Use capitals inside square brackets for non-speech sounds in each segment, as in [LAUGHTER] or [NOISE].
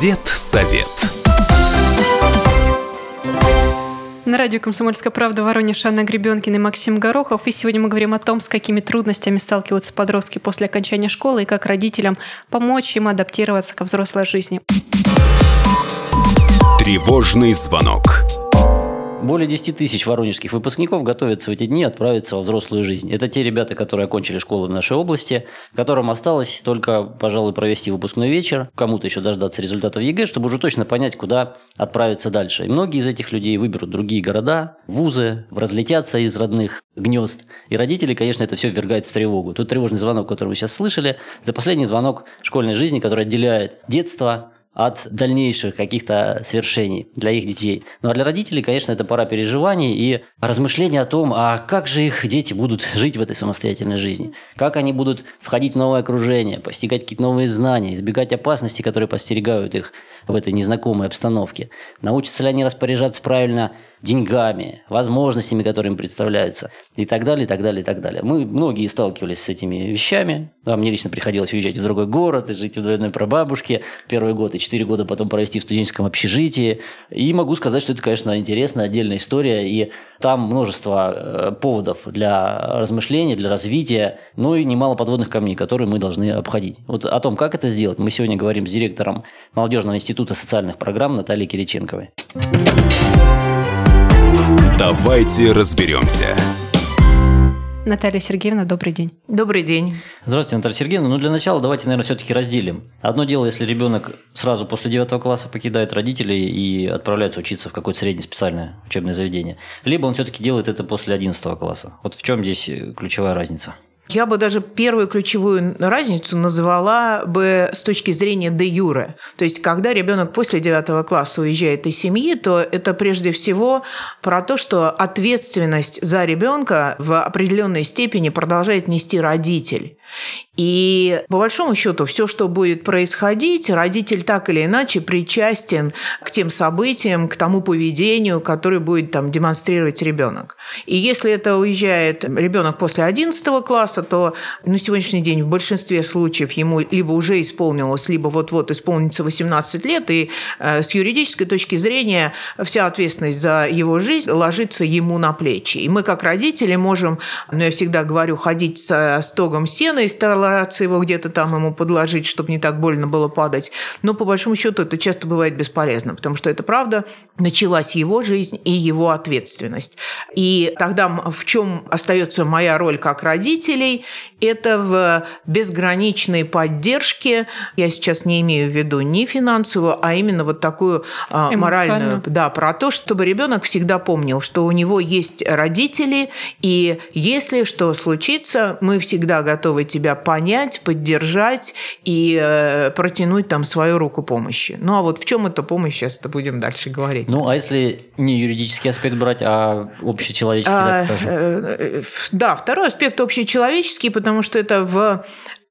Дед-совет. На радио «Комсомольская правда» Воронеж Анна Гребенкина и Максим Горохов. И сегодня мы говорим о том, с какими трудностями сталкиваются подростки после окончания школы и как родителям помочь им адаптироваться ко взрослой жизни. Тревожный звонок. Более 10 тысяч воронежских выпускников готовятся в эти дни отправиться во взрослую жизнь. Это те ребята, которые окончили школу в нашей области, которым осталось только, пожалуй, провести выпускной вечер, кому-то еще дождаться результатов ЕГЭ, чтобы уже точно понять, куда отправиться дальше. И многие из этих людей выберут другие города, вузы, разлетятся из родных гнезд. И родителей, конечно, это все ввергает в тревогу. Тут тревожный звонок, который вы сейчас слышали, это последний звонок школьной жизни, который отделяет детство от дальнейших каких-то свершений для их детей. Ну а для родителей, конечно, это пора переживаний и размышления о том, а как же их дети будут жить в этой самостоятельной жизни, как они будут входить в новое окружение, постигать какие-то новые знания, избегать опасностей, которые подстерегают их в этой незнакомой обстановке. Научатся ли они распоряжаться правильно деньгами, возможностями, которые им представляются, и так далее, и так далее, и так далее. Мы многие сталкивались с этими вещами. А мне лично приходилось уезжать в другой город и жить в двойной прабабушке первый год и четыре года потом провести в студенческом общежитии. И могу сказать, что это, конечно, интересная отдельная история, и там множество э, поводов для размышления, для развития, ну и немало подводных камней, которые мы должны обходить. Вот о том, как это сделать, мы сегодня говорим с директором Молодежного института социальных программ Натальей Кириченковой. Давайте разберемся. Наталья Сергеевна, добрый день. Добрый день. Здравствуйте, Наталья Сергеевна. Ну, для начала давайте, наверное, все-таки разделим. Одно дело, если ребенок сразу после 9 класса покидает родителей и отправляется учиться в какое-то среднее специальное учебное заведение. Либо он все-таки делает это после 11 класса. Вот в чем здесь ключевая разница? Я бы даже первую ключевую разницу назвала бы с точки зрения де юре. То есть, когда ребенок после девятого класса уезжает из семьи, то это прежде всего про то, что ответственность за ребенка в определенной степени продолжает нести родитель. И по большому счету все, что будет происходить, родитель так или иначе причастен к тем событиям, к тому поведению, которое будет там демонстрировать ребенок. И если это уезжает ребенок после 11 класса, то на сегодняшний день в большинстве случаев ему либо уже исполнилось, либо вот-вот исполнится 18 лет, и э, с юридической точки зрения вся ответственность за его жизнь ложится ему на плечи. И мы как родители можем, ну я всегда говорю, ходить со стогом сена и стараться его где-то там ему подложить, чтобы не так больно было падать. Но по большому счету это часто бывает бесполезно, потому что это правда началась его жизнь и его ответственность. И тогда в чем остается моя роль как родителей? Это в безграничной поддержке. Я сейчас не имею в виду не финансовую, а именно вот такую а, моральную. Да, про то, чтобы ребенок всегда помнил, что у него есть родители, и если что случится, мы всегда готовы тебя понять, поддержать и э, протянуть там свою руку помощи. Ну а вот в чем эта помощь, сейчас это будем дальше говорить. Ну а если не юридический аспект брать, а общечеловеческий, а, так скажем? Э, э, да, второй аспект общечеловеческий, потому что это в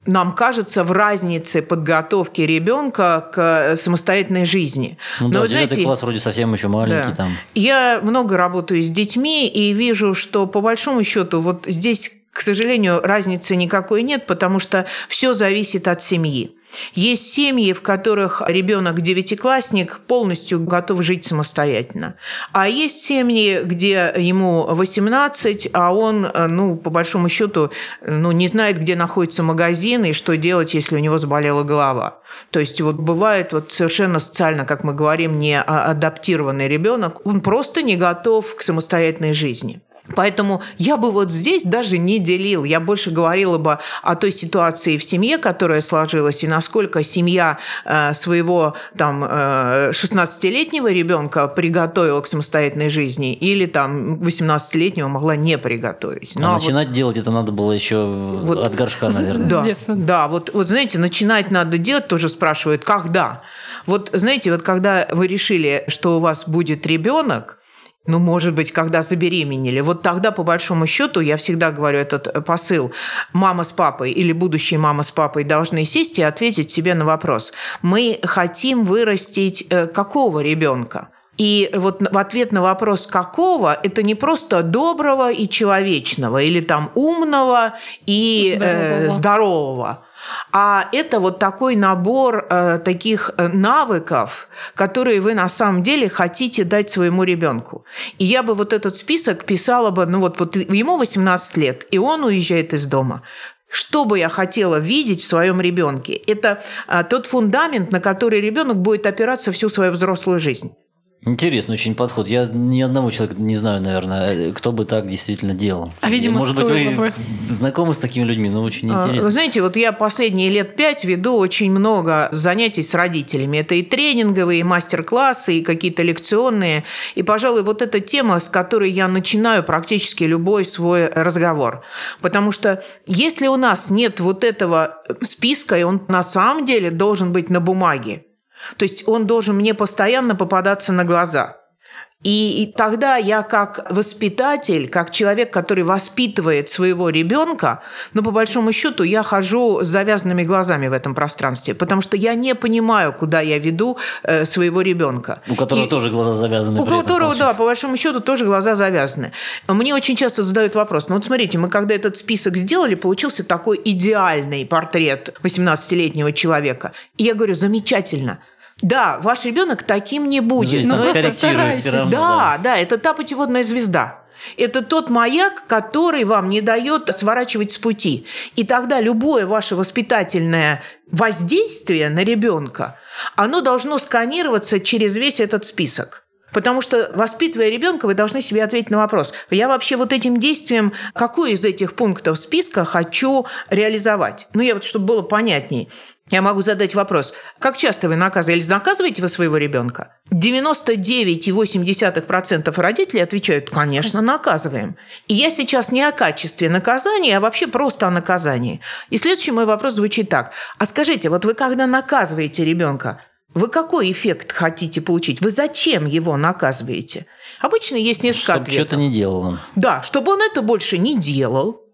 нам кажется, в разнице подготовки ребенка к самостоятельной жизни. Ну, Но, да, знаете, класс вроде совсем еще маленький да. там. Я много работаю с детьми и вижу, что по большому счету вот здесь к сожалению, разницы никакой нет, потому что все зависит от семьи. Есть семьи, в которых ребенок девятиклассник полностью готов жить самостоятельно. А есть семьи, где ему 18, а он, ну, по большому счету, ну, не знает, где находится магазин и что делать, если у него заболела голова. То есть вот бывает вот совершенно социально, как мы говорим, не адаптированный ребенок, он просто не готов к самостоятельной жизни. Поэтому я бы вот здесь даже не делил. Я больше говорила бы о той ситуации в семье, которая сложилась, и насколько семья э, своего там 16-летнего э, ребенка приготовила к самостоятельной жизни, или там 18-летнего могла не приготовить. Ну, а, а начинать вот, делать это надо было еще вот, от горшка, наверное. Да, да вот, вот знаете, начинать надо делать, тоже спрашивают, когда. Вот знаете, вот когда вы решили, что у вас будет ребенок, ну, может быть, когда забеременели. Вот тогда, по большому счету, я всегда говорю этот э, посыл, мама с папой или будущие мама с папой должны сесть и ответить себе на вопрос. Мы хотим вырастить э, какого ребенка? И вот в ответ на вопрос «какого» это не просто доброго и человечного, или там умного и здорового, э, здорового а это вот такой набор э, таких э, навыков, которые вы на самом деле хотите дать своему ребенку. И я бы вот этот список писала бы, ну вот, вот ему 18 лет, и он уезжает из дома. Что бы я хотела видеть в своем ребенке? Это а, тот фундамент, на который ребенок будет опираться всю свою взрослую жизнь. Интересный очень подход. Я ни одного человека не знаю, наверное, кто бы так действительно делал. А, видимо, Может быть, вы бы. знакомы с такими людьми, но очень А, интересно. Вы знаете, вот я последние лет пять веду очень много занятий с родителями. Это и тренинговые, и мастер-классы, и какие-то лекционные. И, пожалуй, вот эта тема, с которой я начинаю практически любой свой разговор. Потому что если у нас нет вот этого списка, и он на самом деле должен быть на бумаге, то есть он должен мне постоянно попадаться на глаза. И, и тогда я как воспитатель, как человек, который воспитывает своего ребенка, ну, по большому счету, я хожу с завязанными глазами в этом пространстве, потому что я не понимаю, куда я веду э, своего ребенка. У которого И- тоже глаза завязаны. у которого, да, получается. по большому счету, тоже глаза завязаны. Мне очень часто задают вопрос, ну вот смотрите, мы когда этот список сделали, получился такой идеальный портрет 18-летнего человека. И я говорю, замечательно. Да, ваш ребенок таким не будет. здесь Ну, но просто корректирует старайтесь. равно, да, да, это та путеводная звезда. Это тот маяк, который вам не дает сворачивать с пути. И тогда любое ваше воспитательное воздействие на ребенка, оно должно сканироваться через весь этот список. Потому что, воспитывая ребенка, вы должны себе ответить на вопрос, я вообще вот этим действием, какой из этих пунктов списка хочу реализовать? Ну, я вот, чтобы было понятней, я могу задать вопрос, как часто вы наказываете, или наказываете вы своего ребенка? 99,8% родителей отвечают, конечно, наказываем. И я сейчас не о качестве наказания, а вообще просто о наказании. И следующий мой вопрос звучит так. А скажите, вот вы когда наказываете ребенка, вы какой эффект хотите получить? Вы зачем его наказываете? Обычно есть несколько Чтоб ответов. что-то не делал он. Да, чтобы он это больше не делал,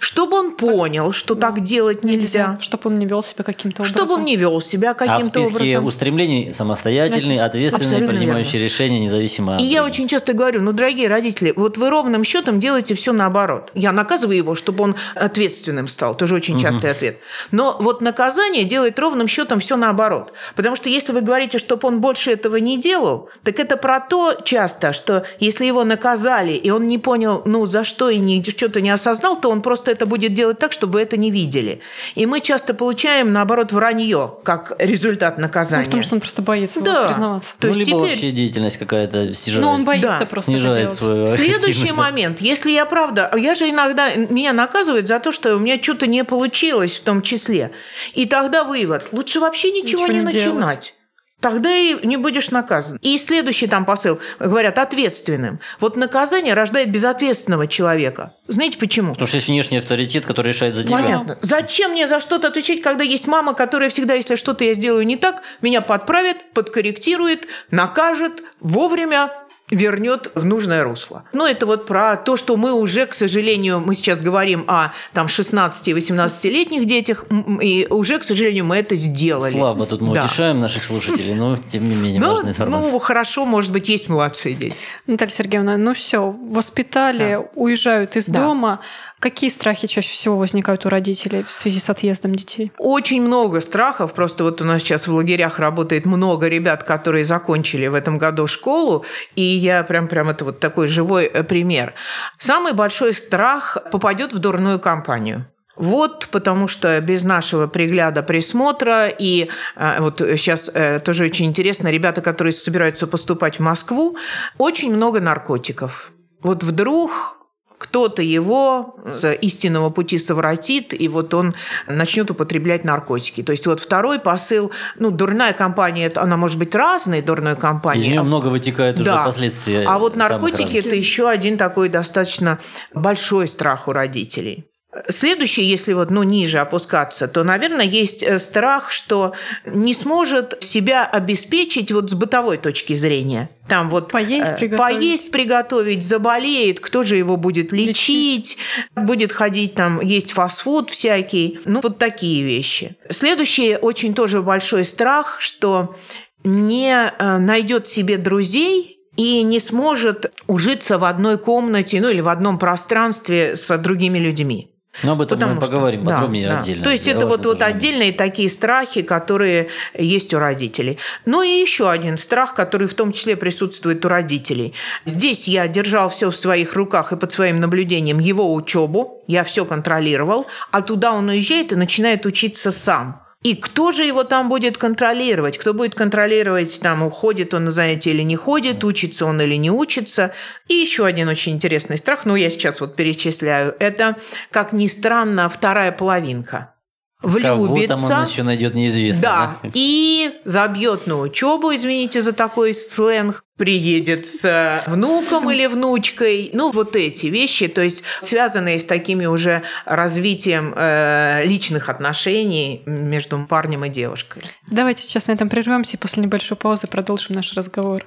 чтобы он понял, что так делать нельзя, Чтобы он не вел себя каким-то образом. чтобы он не вел себя А в каким-то списке образом. устремлений самостоятельный, ответственный, Абсолютно принимающий верно. решения, независимо от И я очень часто говорю, ну, дорогие родители, вот вы ровным счетом делаете все наоборот. Я наказываю его, чтобы он ответственным стал. Тоже очень частый ответ. Но вот наказание делает ровным счетом все наоборот. Потому что если вы говорите, чтобы он больше этого не делал, так это про то часто, что если его наказали, и он не понял, ну, за что и не, что-то не осознал, то он просто это будет делать так, чтобы вы это не видели. И мы часто получаем, наоборот, вранье, как результат Ну, наказания. потому что он просто боится Да. признаваться. То ну, есть либо теперь- вообще деятельность какая-то снижает. Но он боится Да. просто снижает делать. свою Следующий момент. Если я правда... Я же иногда... Меня наказывают за то, что у меня что-то не получилось в том числе. И тогда вывод. Лучше вообще ничего, Ничего не, не делать. начинать. Тогда и не будешь наказан. И следующий там посыл. Говорят, ответственным. Вот наказание рождает безответственного человека. Знаете почему? Потому что есть внешний авторитет, который решает за тебя. Понятно. Зачем мне за что-то отвечать, когда есть мама, которая всегда, если что-то я сделаю не так, меня подправит, подкорректирует, накажет вовремя вернет в нужное русло. Но это вот про то, что мы уже, к сожалению, мы сейчас говорим о там 16 и 18-летних детях, и уже, к сожалению, мы это сделали. Слабо тут мы Да. утешаем наших слушателей, но тем не менее Ну, важная информация. ну, хорошо, может быть, есть младшие дети. Наталья Сергеевна, ну все, воспитали, уезжают из Да. дома. Какие страхи чаще всего возникают у родителей в связи с отъездом детей? Очень много страхов. Просто вот у нас сейчас в лагерях работает много ребят, которые закончили в этом году школу. И я прям, прям это вот такой живой э, пример. Самый большой страх попадет в дурную компанию. Вот, потому что без нашего пригляда, присмотра, и э, вот сейчас э, тоже очень интересно, ребята, которые собираются поступать в Москву, очень много наркотиков. Вот вдруг кто-то его с истинного пути совратит, и вот он начнет употреблять наркотики. То есть вот второй посыл, ну, дурная компания, это- она может быть разной, дурной Из компанией. нее а много вытекает уже Да. последствия. а вот наркотики это еще один такой достаточно большой страх у родителей. Следующий, если вот ну, ниже опускаться, то, наверное, есть э, страх, что не сможет себя обеспечить вот с бытовой точки зрения. Там вот Поесть, э, приготовить. поесть, приготовить, заболеет, кто же его будет лечить, будет ходить там, есть фастфуд всякий. Ну, вот такие вещи. Следующий очень тоже большой страх, что не э, найдет себе друзей и не сможет ужиться в одной комнате, ну или в одном пространстве с другими людьми. Но об этом Потому мы что- поговорим да, подробнее да. отдельно. То есть Я это вот, вот отдельные такие страхи, которые есть у родителей. Ну и еще один страх, который в том числе присутствует у родителей. Здесь я держал все в своих руках и под своим наблюдением его учебу, я все контролировал, а туда он уезжает и начинает учиться сам. И кто же его там будет контролировать? Кто будет контролировать, там, уходит он на занятия или не ходит, учится он или не учится? И еще один очень интересный страх, ну, я сейчас вот перечисляю, это, как ни странно, вторая половинка. Кого там он Влюбится, еще найдет, неизвестно. да, и забьет на учебу, извините за такой сленг, приедет с э, внуком или внучкой. Ну, вот эти вещи, то есть связанные с такими уже развитием э, личных отношений между парнем и девушкой. Давайте сейчас на этом прервемся и после небольшой паузы продолжим наш разговор.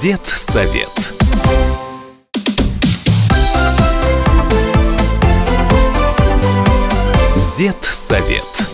Дед совет. Дед совет.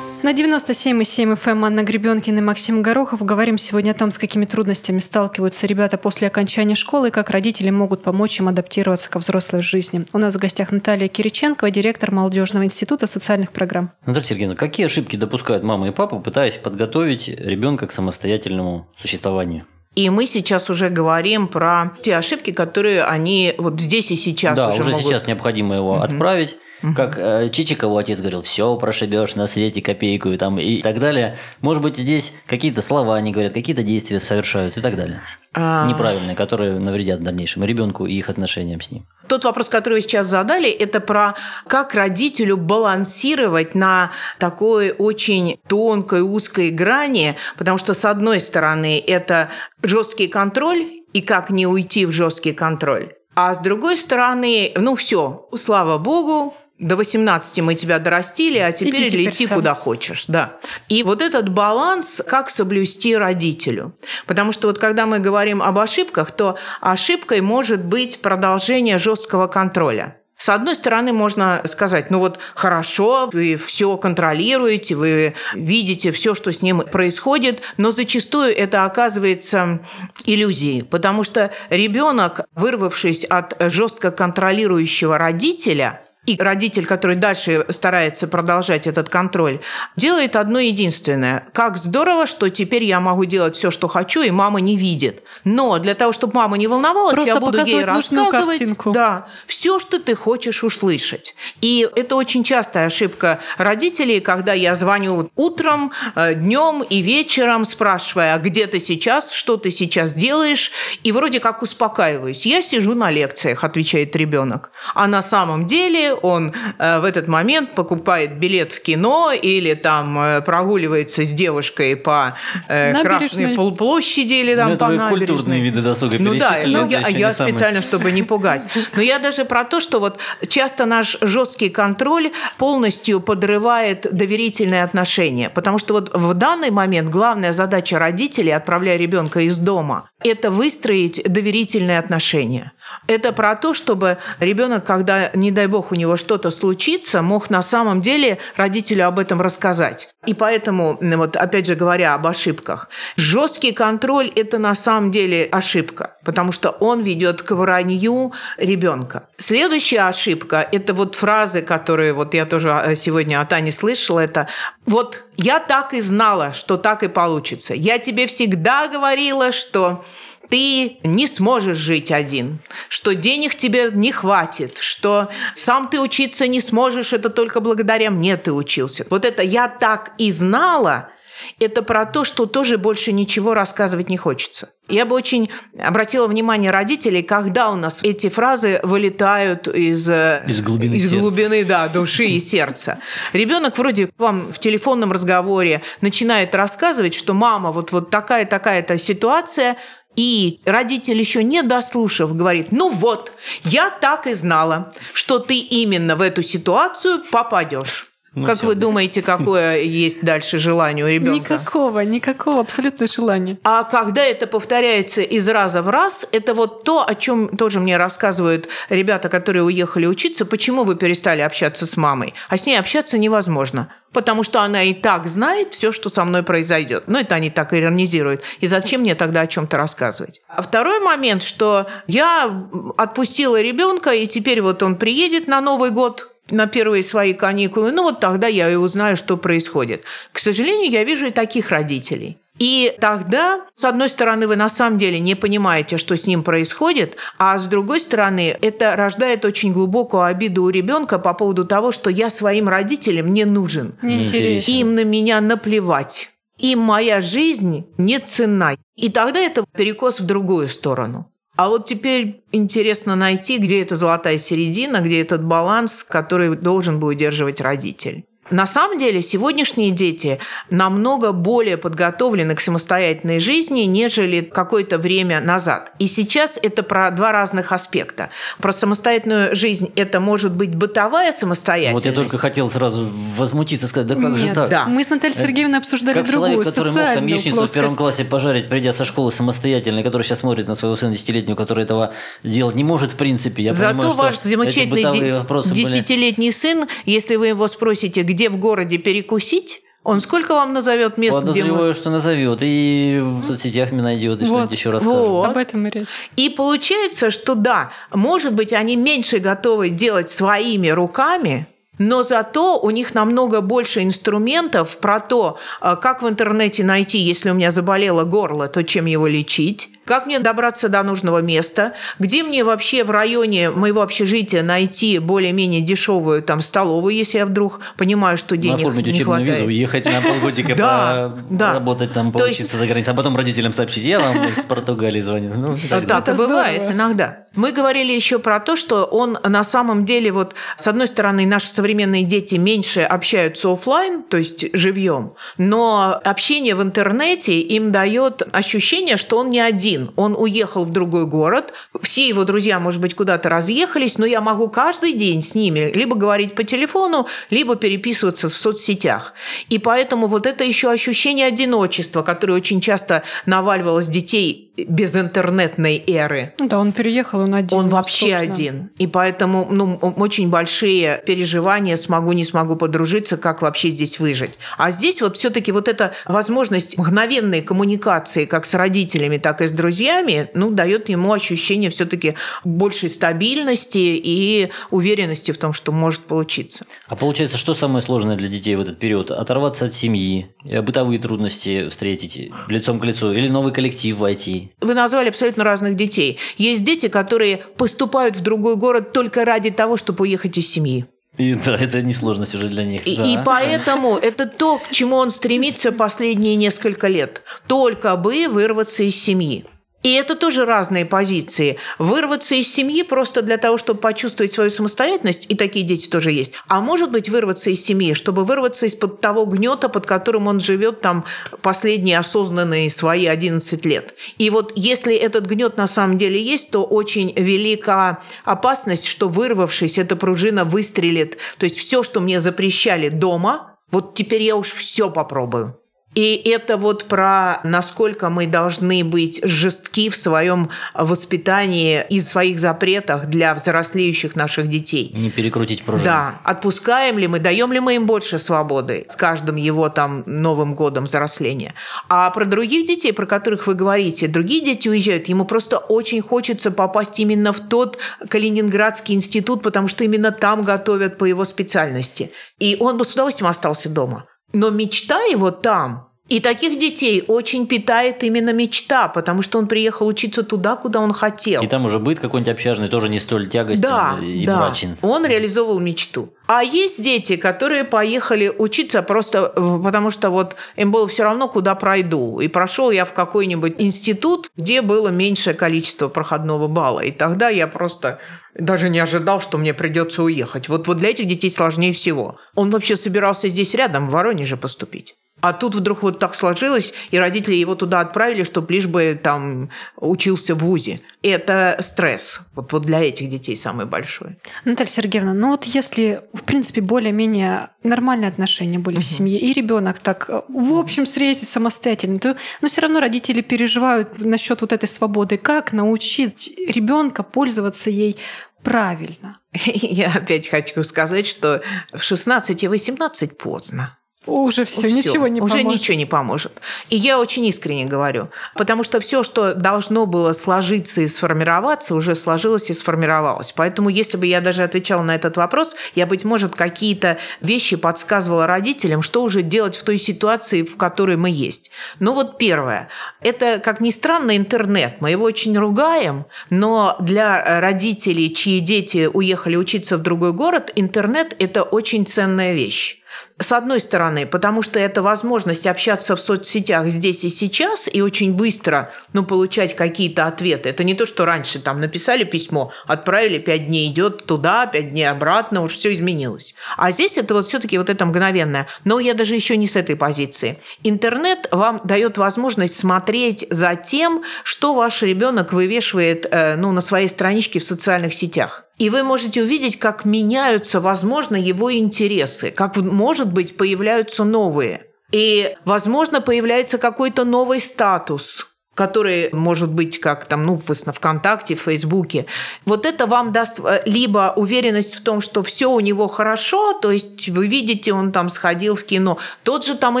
97,7 FM Анна Гребенкина и Максим Горохов говорим сегодня о том, с какими трудностями сталкиваются ребята после окончания школы и как родители могут помочь им адаптироваться ко взрослой жизни. У нас в гостях Наталья Кириченкова, директор Молодежного института социальных программ. Наталья Сергеевна, какие ошибки допускают мама и папа, пытаясь подготовить ребенка к самостоятельному существованию? И мы сейчас уже говорим про те ошибки, которые они вот здесь и сейчас да, уже, уже, могут... сейчас необходимо его отправить. Как э, Чичикову отец говорил, все прошибешь на свете копейку и, там, и так далее. Может быть, здесь какие-то слова они говорят, какие-то действия совершают и так далее. А, Неправильные, которые навредят в дальнейшем ребенку и их отношениям с ним. Тот вопрос, который вы сейчас задали, это про как родителю балансировать на такой очень тонкой, узкой грани, потому что, с одной стороны, это жесткий контроль, и как не уйти в жесткий контроль. А с другой стороны, ну все, слава богу, до 18 мы тебя дорастили, а теперь Иди лети сам. куда хочешь. Да. И вот этот баланс, как соблюсти родителю. Потому что вот когда мы говорим об ошибках, то ошибкой может быть продолжение жесткого контроля. С одной стороны, можно сказать, ну вот хорошо, вы все контролируете, вы видите все, что с ним происходит, но зачастую это оказывается иллюзией, потому что ребенок, вырвавшись от жестко контролирующего родителя, и родитель, который дальше старается продолжать этот контроль, делает одно единственное. Как здорово, что теперь я могу делать все, что хочу, и мама не видит. Но для того, чтобы мама не волновалась, Просто я буду ей рассказывать картинку. да, все, что ты хочешь услышать. И это очень частая ошибка родителей, когда я звоню утром, днем и вечером, спрашивая, а где ты сейчас, что ты сейчас делаешь, и вроде как успокаиваюсь. Я сижу на лекциях, отвечает ребенок. А на самом деле он э, в этот момент покупает билет в кино или там э, прогуливается с девушкой по э. Красной пол- площади или там Ну, по набережной. культурные виды досуга Ну да, ну, я, я специально, чтобы не пугать. Но я даже про то, что вот часто наш жесткий контроль полностью подрывает доверительные отношения. Потому что вот в данный момент главная задача родителей, отправляя ребенка из дома, это выстроить доверительные отношения. Это про то, чтобы ребенок, когда, не дай бог, у него что-то случится, мог на самом деле родителю об этом рассказать. И поэтому, вот опять же говоря об ошибках, жесткий контроль – это на самом деле ошибка, потому что он ведет к вранью ребенка. Следующая ошибка – это вот фразы, которые вот я тоже э, сегодня от Ани слышала, это вот я так и знала, что так и получится. Я тебе всегда говорила, что ты не сможешь жить один, что денег тебе не хватит, что сам ты учиться не сможешь, это только благодаря мне ты учился. Вот это «я так и знала» это про то, что тоже больше ничего рассказывать не хочется. Я бы очень обратила внимание родителей, когда у нас эти фразы вылетают из, э, Из глубины из сердца. глубины да, души и сердца. Ребенок вроде вам в телефонном разговоре начинает рассказывать, что мама, вот, вот такая-такая-то ситуация, и родитель еще не дослушав говорит, ну вот, я так и знала, что ты именно в эту ситуацию попадешь. Ну, как вы думаете, какое есть дальше желание у ребенка? Никакого, никакого абсолютно желания. А когда это повторяется из раза в раз, это вот то, о чем тоже мне рассказывают ребята, которые уехали учиться, почему вы перестали общаться с мамой. А с ней общаться невозможно, потому что она и так знает все, что со мной произойдет. Ну, это они так иронизируют. И зачем мне тогда о чем-то рассказывать? А второй момент, что я отпустила ребенка, и теперь вот он приедет на Новый год, на первые свои каникулы, ну вот тогда я и узнаю, что происходит. К сожалению, я вижу и таких родителей. И тогда, с одной стороны, вы на самом деле не понимаете, что с ним происходит, а с другой стороны, это рождает очень глубокую обиду у ребенка по поводу того, что я своим родителям не нужен. Неинтересно. Им на меня наплевать. Им моя жизнь не ценна. И тогда это перекос в другую сторону. А вот теперь интересно найти, где эта золотая середина, где этот баланс, который должен бы удерживать родитель. На самом деле сегодняшние дети намного более подготовлены к самостоятельной жизни, нежели какое-то время назад. И сейчас это про два разных аспекта. Про самостоятельную жизнь это может быть бытовая самостоятельность. Вот я только хотел сразу возмутиться, сказать, да как же Нет, так? да. Мы с Натальей Сергеевной обсуждали Как другую человек, который мог там яичницу в первом плоскость. классе пожарить, придя со школы самостоятельно, и который сейчас смотрит на своего сына десятилетнего, который этого делать не может в принципе. Я Зато понимаю, ваш замечательный бытовые де- вопросы были- десятилетний сын, если вы его спросите, где в городе перекусить, он сколько вам назовет мест, где мы... Подозреваю, что назовет, и в соцсетях меня найдет, и Вот, что-нибудь еще расскажет. вот. Об этом и речь. И получается, что да, может быть, они меньше готовы делать своими руками, но зато у них намного больше инструментов про то, а, как в интернете найти, если у меня заболело горло, то чем его лечить, как мне добраться до нужного места, где мне вообще в районе моего общежития найти более-менее дешевую там столовую, если я вдруг понимаю, что денег Оформить не учебную хватает. визу, уехать на полгодика [LAUGHS] Да, да. работать там, поучиться за границей, а потом родителям сообщить, я вам из Португалии звоню. Ну, так далее. Это бывает здорово. иногда. Мы говорили еще про то, что он на самом деле, вот с одной стороны, наши современные дети меньше общаются оффлайн, то есть живьем, но общение в интернете им дает ощущение, что он не один. Он уехал в другой город, все его друзья, может быть, куда-то разъехались, но я могу каждый день с ними либо говорить по телефону, либо переписываться в соцсетях. И поэтому вот это еще ощущение одиночества, которое очень часто наваливалось детей без интернетной эры. Да, он переехал, он один. Он вообще сложно. один. И поэтому ну, очень большие переживания, смогу, не смогу подружиться, как вообще здесь выжить. А здесь вот все-таки вот эта возможность мгновенной коммуникации как с родителями, так и с друзьями, ну, дает ему ощущение все-таки большей стабильности и уверенности в том, что может получиться. А получается, что самое сложное для детей в этот период? Оторваться от семьи, э, бытовые трудности встретить лицом к лицу или новый коллектив войти? Вы назвали абсолютно разных детей. Есть дети, которые поступают в другой город только ради того, чтобы уехать из семьи. И да, это не сложность уже для них. И, да. и поэтому это то, к чему он стремится последние несколько лет. Только бы вырваться из семьи. И это тоже разные позиции. Вырваться из семьи просто для того, чтобы почувствовать свою самостоятельность, и такие дети тоже есть. А может быть, вырваться из семьи, чтобы вырваться из-под того гнета, под которым он живет там последние осознанные свои 11 лет. И вот если этот гнет на самом деле есть, то очень велика опасность, что вырвавшись, эта пружина выстрелит. То есть все, что мне запрещали дома, вот теперь я уж все попробую. И это вот про насколько мы должны быть жестки в своем воспитании и своих запретах для взрослеющих наших детей. Не перекрутить пружину. Да, отпускаем ли мы, даем ли мы им больше свободы с каждым его там Новым годом взросления. А про других детей, про которых вы говорите, другие дети уезжают, ему просто очень хочется попасть именно в тот Калининградский институт, потому что именно там готовят по его специальности. И он бы с удовольствием остался дома. Но мечта его там. И таких детей очень питает именно мечта, потому что он приехал учиться туда, куда он хотел. И там уже быт какой-нибудь общажный тоже не столь тягостен Да, и да. мрачен. Он реализовывал мечту. А есть дети, которые поехали учиться просто потому, что вот им было все равно, куда пройду. И прошел я в какой-нибудь институт, где было меньшее количество проходного балла. И тогда я просто даже не ожидал, что мне придется уехать. Вот, вот для этих детей сложнее всего. Он вообще собирался здесь рядом, в Воронеже поступить. А тут вдруг вот так сложилось, и родители его туда отправили, чтобы лишь бы там учился в ВУЗе. Это стресс. Вот, вот для этих детей самый большой. Наталья Сергеевна, ну вот если, в принципе, более-менее нормальные отношения были угу. в семье, и ребенок так в общем срезе самостоятельный, то но все равно родители переживают насчет вот этой свободы. Как научить ребенка пользоваться ей правильно? [LAUGHS] Я опять хочу сказать, что в 16 и 18 поздно. Уже все, ничего не уже поможет. Уже ничего не поможет. И я очень искренне говорю, потому что все, что должно было сложиться и сформироваться, уже сложилось и сформировалось. Поэтому, если бы я даже отвечала на этот вопрос, я, быть может, какие-то вещи подсказывала родителям, что уже делать в той ситуации, в которой мы есть. Ну вот первое. Это, как ни странно, интернет. Мы его очень ругаем, но для родителей, чьи дети уехали учиться в другой город, интернет – это очень ценная вещь. С одной стороны, потому что это возможность общаться в соцсетях здесь и сейчас и очень быстро ну, получать какие-то ответы. Это не то, что раньше там написали письмо, отправили, пять дней идет туда, пять дней обратно, уж все изменилось. А здесь это вот все-таки вот это мгновенное. Но я даже еще не с этой позиции. Интернет вам дает возможность смотреть за тем, что ваш ребенок вывешивает э, ну, на своей страничке в социальных сетях. И вы можете увидеть, как меняются, возможно, его интересы, как, может быть, появляются новые. И, возможно, появляется какой-то новый статус, который может быть как там, ну, в ВКонтакте, в Фейсбуке, вот это вам даст э, либо уверенность в том, что все у него хорошо, то есть вы видите, он там сходил в кино, тот же там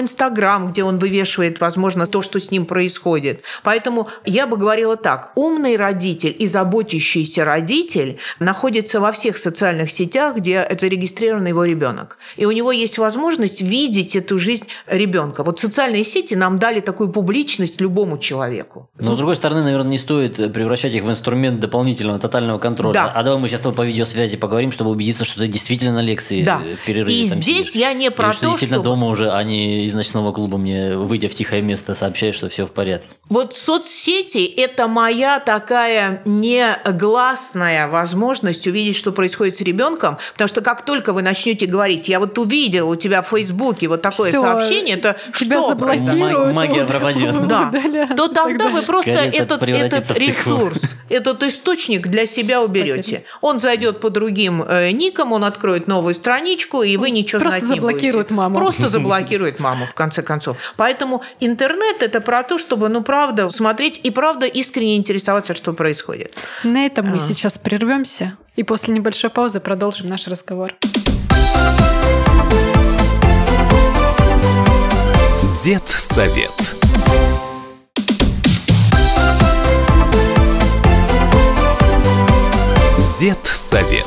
Инстаграм, где он вывешивает, возможно, то, что с ним происходит. Поэтому я бы говорила так, умный родитель и заботящийся родитель находится во всех социальных сетях, где зарегистрирован его ребенок. И у него есть возможность видеть эту жизнь ребенка. Вот социальные сети нам дали такую публичность любому человеку человеку. Но, с другой стороны, наверное, не стоит превращать их в инструмент дополнительного тотального контроля. Да. А давай мы сейчас с тобой по видеосвязи поговорим, чтобы убедиться, что ты действительно на лекции да. Э, перерыве И здесь сидишь. я не про Или, то, что действительно что... дома уже, а не из ночного клуба мне, выйдя в тихое место, сообщаешь, что все в порядке. Вот соцсети – это моя такая негласная возможность увидеть, что происходит с ребенком, потому что как только вы начнете говорить, я вот увидел у тебя в Фейсбуке вот такое Всё, сообщение, это тебя что? заблокируют. Магия пропадет. Да. [LAUGHS] То тогда вы просто этот, этот ресурс, этот источник для себя уберете. Он зайдет по другим э, никам, он откроет новую страничку, и вы ничего Просто знать не будете. заблокирует маму. Просто [LAUGHS] заблокирует маму, в конце концов. Поэтому интернет – это про то, чтобы, ну, правда, смотреть и правда искренне интересоваться, что происходит. На этом мы А. сейчас прервемся и после небольшой паузы продолжим наш разговор. Дед совет. Дед совет.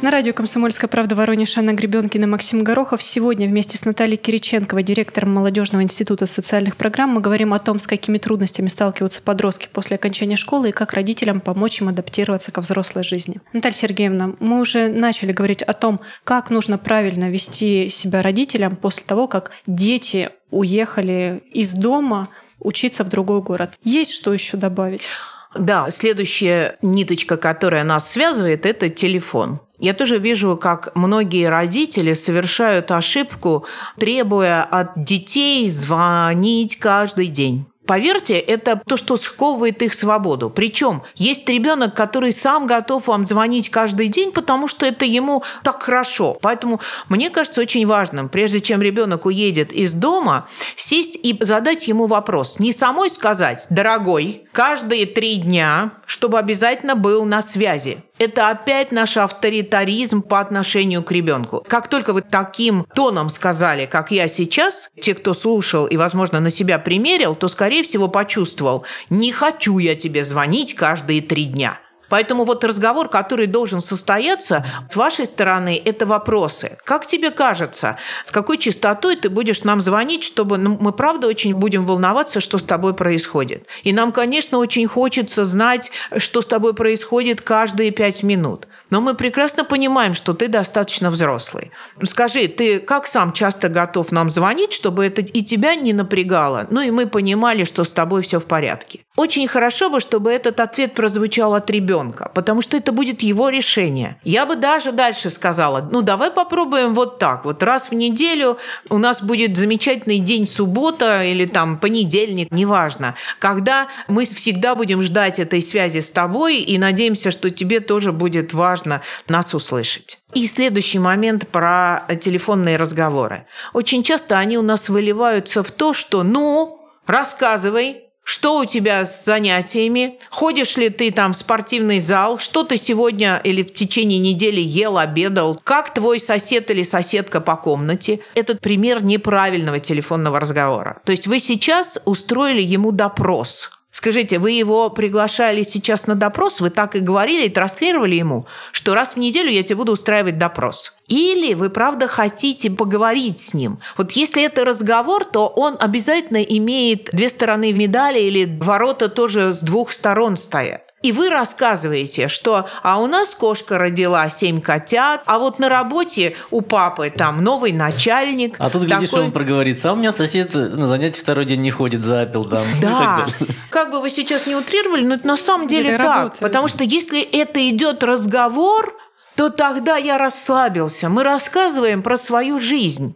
На радио «Комсомольская правда» Воронеж Анна Гребенкина, Максим Горохов. Сегодня вместе с Натальей Кириченковой, директором Молодежного института социальных программ, мы говорим о том, с какими трудностями сталкиваются подростки после окончания школы и как родителям помочь им адаптироваться ко взрослой жизни. Наталья Сергеевна, мы уже начали говорить о том, как нужно правильно вести себя родителям после того, как дети уехали из дома учиться в другой город. Есть что еще добавить? Да, следующая ниточка, которая нас связывает, это телефон. Я тоже вижу, как многие родители совершают ошибку, требуя от детей звонить каждый день. Поверьте, это то, что сковывает их свободу. Причем есть ребенок, который сам готов вам звонить каждый день, потому что это ему так хорошо. Поэтому мне кажется очень важным, прежде чем ребенок уедет из дома, сесть и задать ему вопрос. Не самой сказать, дорогой, каждые три дня, чтобы обязательно был на связи. Это опять наш авторитаризм по отношению к ребенку. Как только вы таким тоном сказали, как я сейчас, те, кто слушал и, возможно, на себя примерил, то, скорее всего, почувствовал, не хочу я тебе звонить каждые три дня. Поэтому вот разговор, который должен состояться с вашей стороны, это вопросы. Как тебе кажется, с какой частотой ты будешь нам звонить, чтобы ну, мы правда очень будем волноваться, что с тобой происходит. И нам, конечно, очень хочется знать, что с тобой происходит каждые пять минут. Но мы прекрасно понимаем, что ты достаточно взрослый. Скажи, ты как сам часто готов нам звонить, чтобы это и тебя не напрягало? Ну и мы понимали, что с тобой все в порядке. Очень хорошо бы, чтобы этот ответ прозвучал от ребенка, потому что это будет его решение. Я бы даже дальше сказала, ну давай попробуем вот так. Вот раз в неделю у нас будет замечательный день суббота или там понедельник, неважно, когда мы всегда будем ждать этой связи с тобой и надеемся, что тебе тоже будет важно нас услышать. И следующий момент про телефонные разговоры. Очень часто они у нас выливаются в то, что «ну, рассказывай, что у тебя с занятиями? Ходишь ли ты там в спортивный зал? Что ты сегодня или в течение недели ел, обедал? Как твой сосед или соседка по комнате? Этот пример неправильного телефонного разговора. То есть вы сейчас устроили ему допрос. Скажите, вы его приглашали сейчас на допрос, вы так и говорили и транслировали ему, что раз в неделю я тебе буду устраивать допрос. Или вы правда хотите поговорить с ним. Вот если это разговор, то он обязательно имеет две стороны медали или ворота тоже с двух сторон стоят. И вы рассказываете, что а у нас кошка родила семь котят, а вот на работе у папы там новый начальник. А тут, глядишь, такой... он проговорится, а у меня сосед на занятия второй день не ходит, запил там. Да, [LAUGHS] как бы вы сейчас не утрировали, но это на самом деле Или так. работает. Потому что если это идет разговор, то тогда я расслабился. Мы рассказываем про свою жизнь.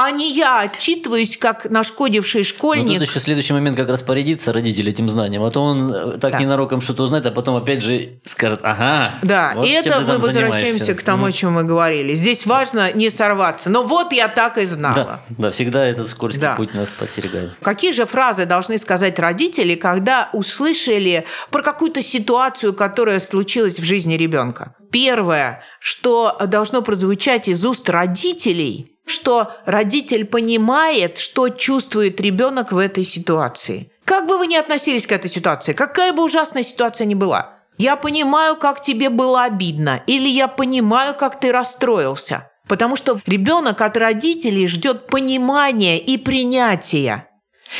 А не я отчитываюсь, как нашкодивший Ну, школьник. тут еще следующий момент как распорядиться родитель этим знанием. А то он э, так Да. ненароком что-то узнает, а потом опять же скажет, ага. Да, вот и это мы возвращаемся занимаешься». к тому, о Мгм. чем мы говорили. Здесь важно не сорваться. Но вот я так и знала. Да, да, всегда этот скользкий Да. путь нас подстерегает. Какие же фразы должны сказать родители, когда услышали про какую-то ситуацию, которая случилась в жизни ребенка? Первое, что должно прозвучать из уст родителей, что родитель понимает, что чувствует ребенок в этой ситуации. Как бы вы ни относились к этой ситуации, какая бы ужасная ситуация ни была, я понимаю, как тебе было обидно, или я понимаю, как ты расстроился. Потому что ребенок от родителей ждет понимания и принятия.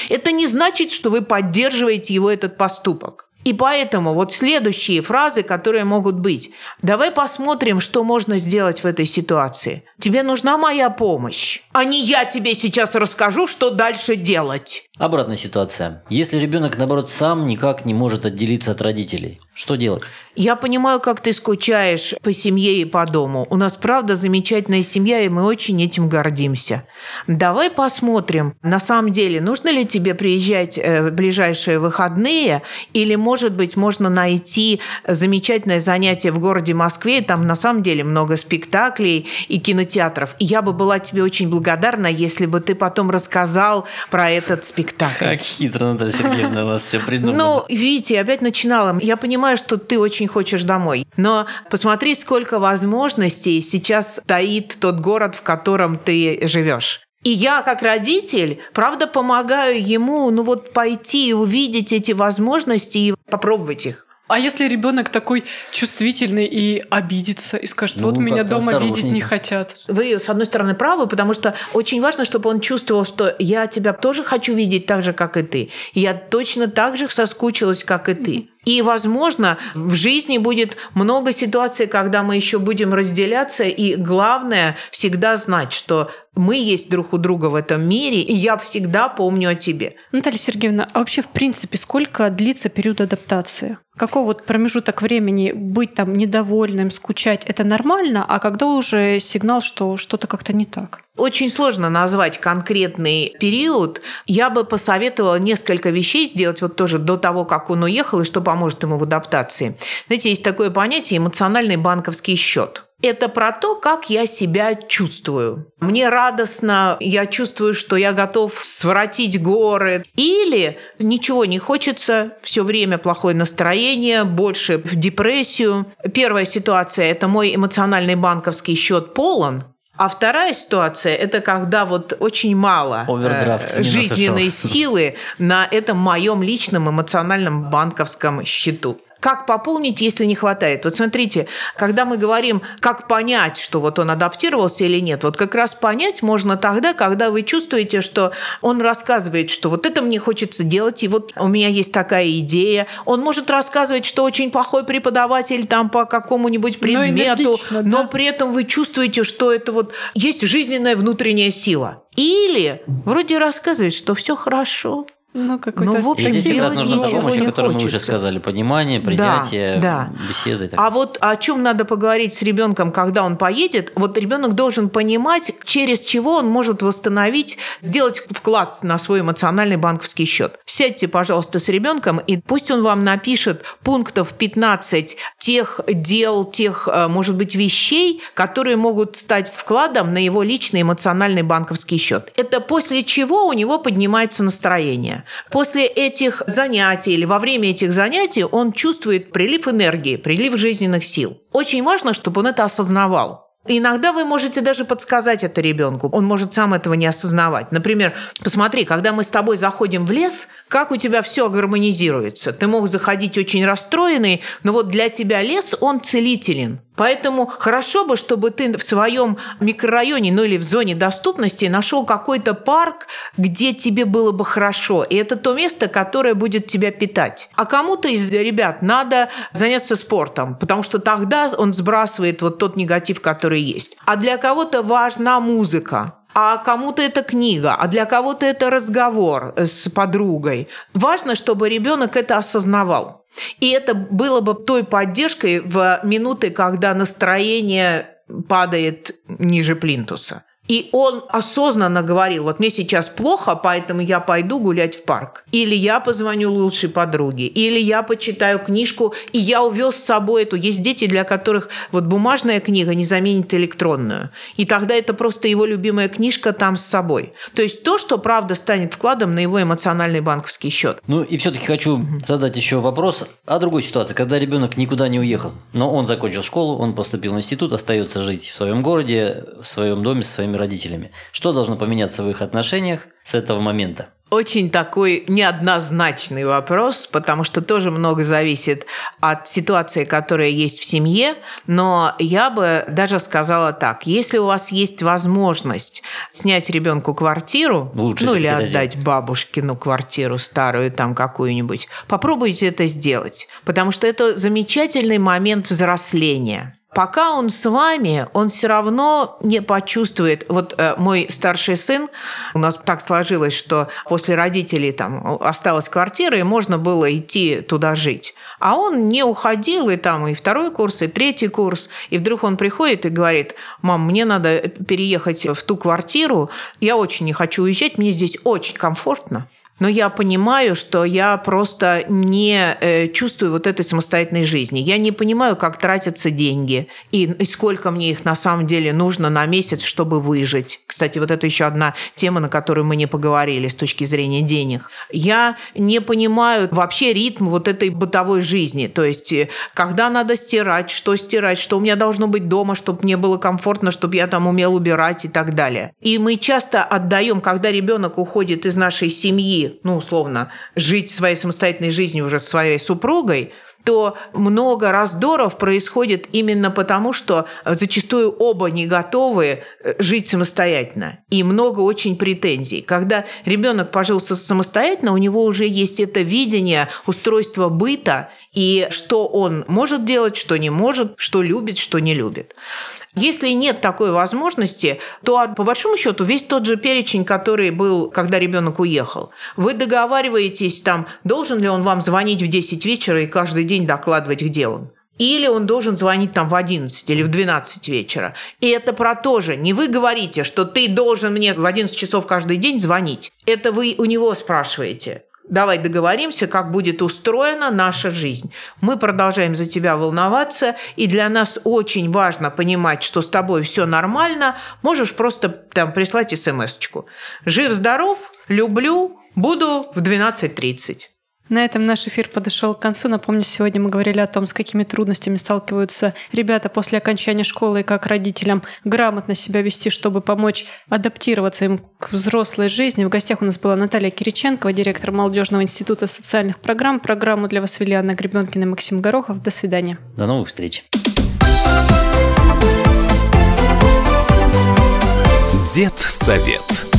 Это не значит, что вы поддерживаете его этот поступок. И поэтому вот следующие фразы, которые могут быть. Давай посмотрим, что можно сделать в этой ситуации. Тебе нужна моя помощь, а не я тебе сейчас расскажу, что дальше делать. Обратная ситуация. Если ребенок, наоборот, сам никак не может отделиться от родителей, что делать? Я понимаю, как ты скучаешь по семье и по дому. У нас, правда, замечательная семья, и мы очень этим гордимся. Давай посмотрим, на самом деле, нужно ли тебе приезжать э, в ближайшие выходные, или, может быть, можно найти замечательное занятие в городе Москве, и там на самом деле много спектаклей и кинотеатров. И я бы была тебе очень благодарна, если бы ты потом рассказал про этот спектакль. Как хитро, Наталья Сергеевна, у вас все придумано. Ну, видите, я опять начинала. Я понимаю, что ты очень хочешь домой. Но посмотри, сколько возможностей сейчас стоит тот город, в котором ты живешь. И я, как родитель, правда, помогаю ему, ну вот пойти и увидеть эти возможности и попробовать их. А если ребенок такой чувствительный и обидится и скажет, Ну, вот меня дома видеть не хотят. Вы, с одной стороны, правы, потому что очень важно, чтобы он чувствовал, что я тебя тоже хочу видеть так же, как и ты. И я точно так же соскучилась, как и ты. И, возможно, в жизни будет много ситуаций, когда мы еще будем разделяться. И главное всегда знать, что мы есть друг у друга в этом мире, и я всегда помню о тебе. Наталья Сергеевна, а вообще, в принципе, сколько длится период адаптации? Какой вот промежуток времени быть там недовольным, скучать, это нормально, а когда уже сигнал, что что-то как-то не так? Очень сложно назвать конкретный период. Я бы посоветовала несколько вещей сделать вот тоже до того, как он уехал, и что поможет ему в адаптации. Знаете, есть такое понятие эмоциональный банковский счет. Это про то, как я себя чувствую. Мне радостно, я чувствую, что я готов своротить горы. Или ничего не хочется, все время плохое настроение, больше в депрессию. Первая ситуация – это мой эмоциональный банковский счет полон, а вторая ситуация – это когда вот очень мало э, Овердрафт не жизненной силы на этом моем личном эмоциональном банковском счету. Как пополнить, если не хватает. Вот смотрите, когда мы говорим, как понять, что вот он адаптировался или нет, вот как раз понять можно тогда, когда вы чувствуете, что он рассказывает, что вот это мне хочется делать, и вот у меня есть такая идея. Он может рассказывать, что очень плохой преподаватель там по какому-нибудь предмету, но, но при этом вы чувствуете, что это вот есть жизненная внутренняя сила. Или вроде рассказывает, что все хорошо, ну, какой-то... Ну, в общем, И здесь как раз нужна ничего помощь, о которой мы уже сказали. Понимание, принятие, да. беседы. А вот о чем надо поговорить с ребенком, когда он поедет, вот ребенок должен понимать, через чего он может восстановить, сделать вклад на свой эмоциональный банковский счет. Сядьте, пожалуйста, с ребенком, и пусть он вам напишет пунктов 15 тех дел, тех, э, может быть, вещей, которые могут стать вкладом на его личный эмоциональный банковский счет. Это после чего у него поднимается настроение. После этих занятий или во время этих занятий он чувствует прилив энергии, прилив жизненных сил. Очень важно, чтобы он это осознавал. Иногда вы можете даже подсказать это ребенку. Он может сам этого не осознавать. Например, посмотри, когда мы с тобой заходим в лес, как у тебя все гармонизируется. Ты мог заходить очень расстроенный, но вот для тебя лес, он целителен. Поэтому хорошо бы, чтобы ты в своем микрорайоне, ну или в зоне доступности нашел какой-то парк, где тебе было бы хорошо. И это то место, которое будет тебя питать. А кому-то из ребят надо заняться спортом, потому что тогда он сбрасывает вот тот негатив, который есть. А для кого-то важна музыка а кому-то это книга, а для кого-то это разговор с подругой. Важно, чтобы ребенок это осознавал. И это было бы той поддержкой в минуты, когда настроение падает ниже плинтуса. И он осознанно говорил, вот мне сейчас плохо, поэтому я пойду гулять в парк. Или я позвоню лучшей подруге. Или я почитаю книжку, и я увез с собой эту. Есть дети, для которых вот бумажная книга не заменит электронную. И тогда это просто его любимая книжка там с собой. То есть то, что правда станет вкладом на его эмоциональный банковский счет. Ну и все-таки хочу задать еще вопрос о другой ситуации, когда ребенок никуда не уехал, но он закончил школу, он поступил в институт, остается жить в своем городе, в своем доме со своими родителями. Что должно поменяться в их отношениях с этого момента? Очень такой неоднозначный вопрос, потому что тоже много зависит от ситуации, которая есть в семье. Но я бы даже сказала так: если у вас есть возможность снять ребенку квартиру, Лучше ну или отдать бабушкину квартиру старую там какую-нибудь, попробуйте это сделать, потому что это замечательный момент взросления. Пока он с вами, он все равно не почувствует. Вот э, мой старший сын, у нас так сложилось, что после родителей там осталась квартира, и можно было идти туда жить. А он не уходил, и там и второй курс, и третий курс. И вдруг он приходит и говорит, мам, мне надо переехать в ту квартиру, я очень не хочу уезжать, мне здесь очень комфортно. Но я понимаю, что я просто не э, чувствую вот этой самостоятельной жизни. Я не понимаю, как тратятся деньги и, сколько мне их на самом деле нужно на месяц, чтобы выжить. Кстати, вот это еще одна тема, на которую мы не поговорили с точки зрения денег. Я не понимаю вообще ритм вот этой бытовой жизни. То есть, э, когда надо стирать, что стирать, что у меня должно быть дома, чтобы мне было комфортно, чтобы я там умел убирать и так далее. И мы часто отдаем, когда ребенок уходит из нашей семьи, ну, условно, жить своей самостоятельной жизнью уже со своей супругой, то много раздоров происходит именно потому, что зачастую оба не готовы э, жить самостоятельно. И много очень претензий. Когда ребенок пожился самостоятельно, у него уже есть это видение устройства быта и что он может делать, что не может, что любит, что не любит. Если нет такой возможности, то по большому счету весь тот же перечень, который был, когда ребенок уехал, вы договариваетесь там, должен ли он вам звонить в 10 вечера и каждый день докладывать, где он. Или он должен звонить там в 11 или в 12 вечера. И это про то же. Не вы говорите, что ты должен мне в 11 часов каждый день звонить. Это вы у него спрашиваете. Давай договоримся, как будет устроена наша жизнь. Мы продолжаем за тебя волноваться, и для нас очень важно понимать, что с тобой все нормально. Можешь просто там прислать смс-очку. Жив-здоров, люблю, буду в 12.30. На этом наш эфир подошел к концу. Напомню, сегодня мы говорили о том, с какими трудностями сталкиваются ребята после окончания школы и как родителям грамотно себя вести, чтобы помочь адаптироваться им к взрослой жизни. В гостях у нас была Наталья Кириченкова, директор Молодежного института социальных программ. Программу для вас вели Анна Гребенкина и Максим Горохов. До свидания. До новых встреч. Дед совет.